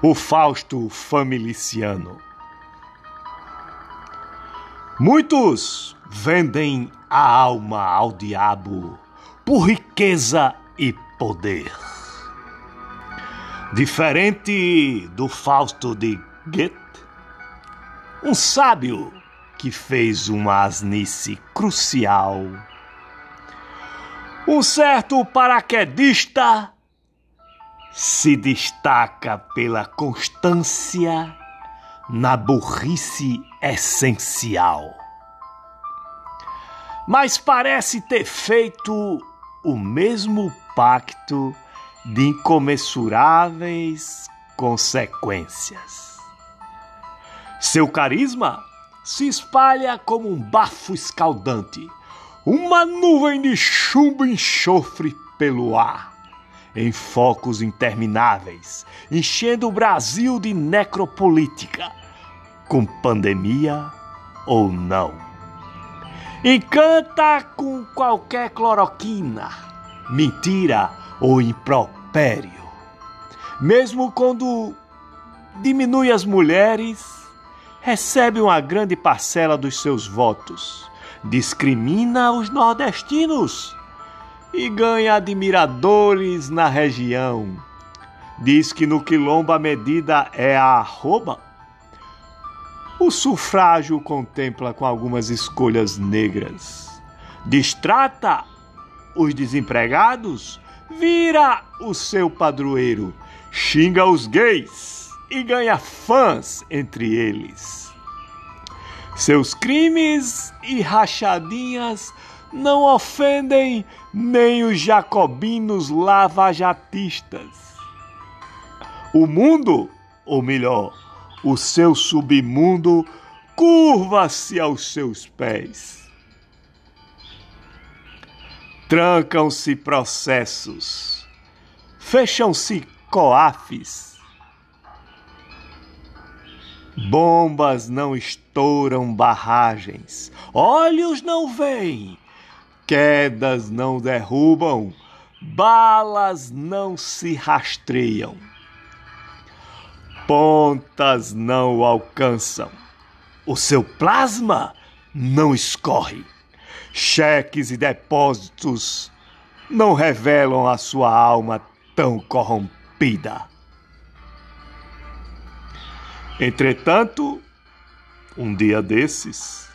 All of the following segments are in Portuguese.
o Fausto Familiciano. Muitos vendem a alma ao diabo por riqueza e poder. Diferente do Fausto de Goethe, um sábio que fez uma asnice crucial. Um certo paraquedista se destaca pela constância na burrice essencial. Mas parece ter feito o mesmo pacto de incomensuráveis consequências. Seu carisma se espalha como um bafo escaldante, uma nuvem de chumbo enxofre pelo ar em focos intermináveis, enchendo o Brasil de necropolítica, com pandemia ou não. Encanta com qualquer cloroquina, mentira ou impropério. Mesmo quando diminui as mulheres, recebe uma grande parcela dos seus votos. Discrimina os nordestinos e ganha admiradores na região. Diz que no quilombo a medida é a arroba. O sufrágio contempla com algumas escolhas negras. Distrata os desempregados, vira o seu padroeiro, xinga os gays e ganha fãs entre eles. Seus crimes e rachadinhas não ofendem nem os jacobinos lavajatistas. O mundo, ou melhor, o seu submundo, curva-se aos seus pés. Trancam-se processos, fecham-se coafes. Bombas não estouram barragens, olhos não veem, Quedas não derrubam, balas não se rastreiam, pontas não alcançam, o seu plasma não escorre, cheques e depósitos não revelam a sua alma tão corrompida. Entretanto, um dia desses,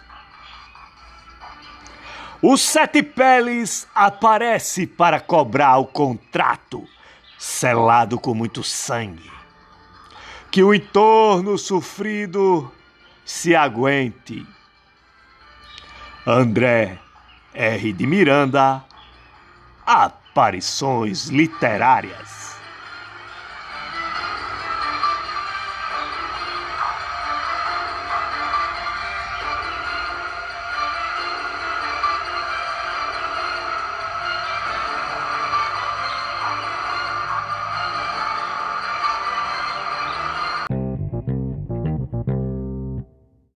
o Sete Peles aparece para cobrar o contrato, selado com muito sangue. Que o entorno sofrido se aguente. André R. de Miranda, Aparições Literárias.